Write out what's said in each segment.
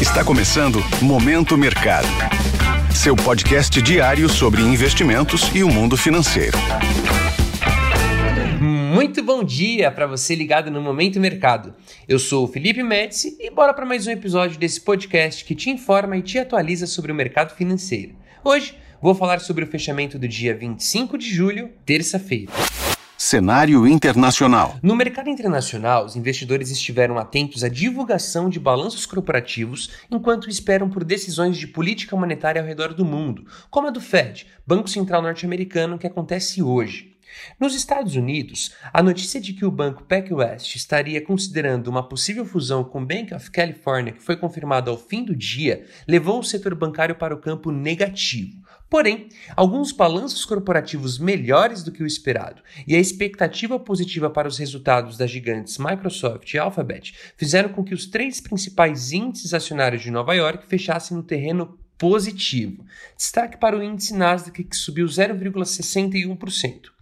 Está começando Momento Mercado. Seu podcast diário sobre investimentos e o mundo financeiro. Muito bom dia para você ligado no Momento Mercado. Eu sou o Felipe Médici e bora para mais um episódio desse podcast que te informa e te atualiza sobre o mercado financeiro. Hoje vou falar sobre o fechamento do dia 25 de julho, terça-feira. Cenário internacional. No mercado internacional, os investidores estiveram atentos à divulgação de balanços corporativos enquanto esperam por decisões de política monetária ao redor do mundo, como a do Fed, Banco Central Norte-Americano, que acontece hoje. Nos Estados Unidos, a notícia de que o banco PacWest estaria considerando uma possível fusão com o Bank of California, que foi confirmada ao fim do dia, levou o setor bancário para o campo negativo. Porém, alguns balanços corporativos melhores do que o esperado e a expectativa positiva para os resultados das gigantes Microsoft e Alphabet fizeram com que os três principais índices acionários de Nova York fechassem no terreno positivo. Destaque para o índice Nasdaq, que subiu 0,61%.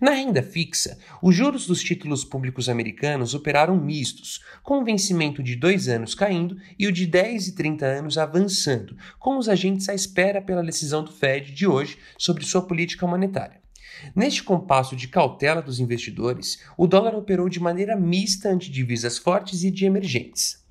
Na renda fixa, os juros dos títulos públicos americanos operaram mistos, com o vencimento de dois anos caindo e o de 10 e 30 anos avançando, com os agentes à espera pela decisão do Fed de hoje sobre sua política monetária. Neste compasso de cautela dos investidores, o dólar operou de maneira mista ante divisas fortes e de emergentes.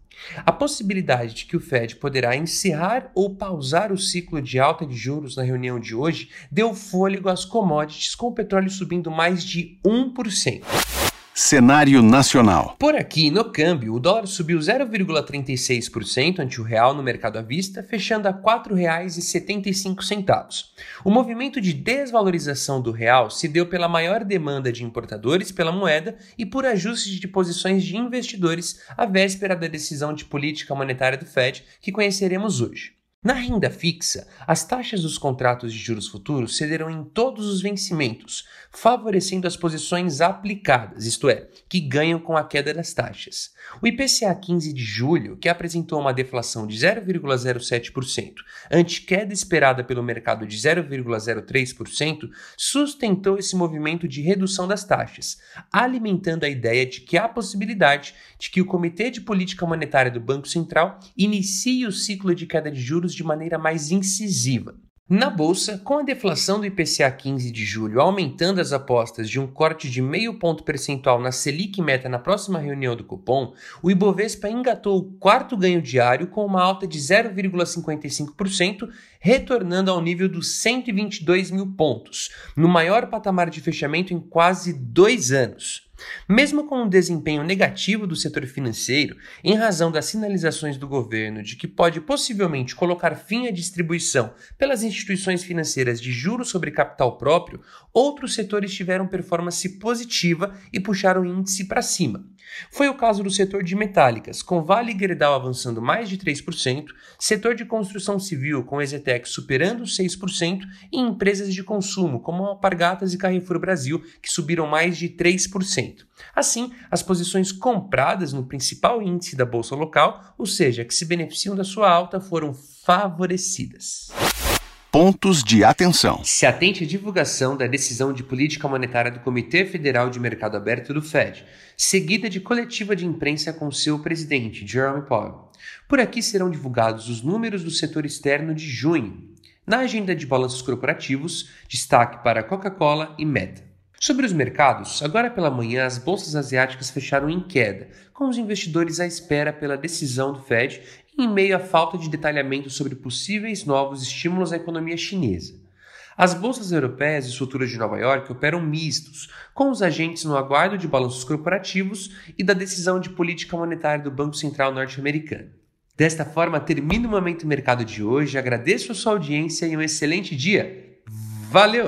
A possibilidade de que o Fed poderá encerrar ou pausar o ciclo de alta de juros na reunião de hoje deu fôlego às commodities, com o petróleo subindo mais de 1%. Cenário nacional. Por aqui, no câmbio, o dólar subiu 0,36% ante o real no mercado à vista, fechando a R$ 4,75. O movimento de desvalorização do real se deu pela maior demanda de importadores pela moeda e por ajustes de posições de investidores à véspera da decisão de política monetária do Fed que conheceremos hoje. Na renda fixa, as taxas dos contratos de juros futuros cederão em todos os vencimentos, favorecendo as posições aplicadas, isto é, que ganham com a queda das taxas. O IPCA 15 de julho, que apresentou uma deflação de 0,07%, ante queda esperada pelo mercado de 0,03%, sustentou esse movimento de redução das taxas, alimentando a ideia de que há possibilidade de que o Comitê de Política Monetária do Banco Central inicie o ciclo de queda de juros de maneira mais incisiva. Na bolsa, com a deflação do IPCA 15 de julho aumentando as apostas de um corte de meio ponto percentual na Selic meta na próxima reunião do cupom, o Ibovespa engatou o quarto ganho diário com uma alta de 0,55%, retornando ao nível dos 122 mil pontos, no maior patamar de fechamento em quase dois anos. Mesmo com um desempenho negativo do setor financeiro, em razão das sinalizações do governo de que pode possivelmente colocar fim à distribuição pelas instituições financeiras de juros sobre capital próprio, outros setores tiveram performance positiva e puxaram o índice para cima. Foi o caso do setor de metálicas, com Vale Gerdau avançando mais de 3%, setor de construção civil com Exetec superando 6% e empresas de consumo como Alpargatas e Carrefour Brasil, que subiram mais de 3%. Assim, as posições compradas no principal índice da bolsa local, ou seja, que se beneficiam da sua alta, foram favorecidas pontos de atenção. Se atente à divulgação da decisão de política monetária do Comitê Federal de Mercado Aberto do Fed, seguida de coletiva de imprensa com seu presidente, Jerome Powell. Por aqui serão divulgados os números do setor externo de junho. Na agenda de balanços corporativos, destaque para Coca-Cola e Meta. Sobre os mercados, agora pela manhã as bolsas asiáticas fecharam em queda, com os investidores à espera pela decisão do Fed em meio à falta de detalhamento sobre possíveis novos estímulos à economia chinesa. As bolsas europeias e futuras de Nova York operam mistos, com os agentes no aguardo de balanços corporativos e da decisão de política monetária do Banco Central norte-americano. Desta forma, termino o Momento Mercado de hoje, agradeço a sua audiência e um excelente dia. Valeu!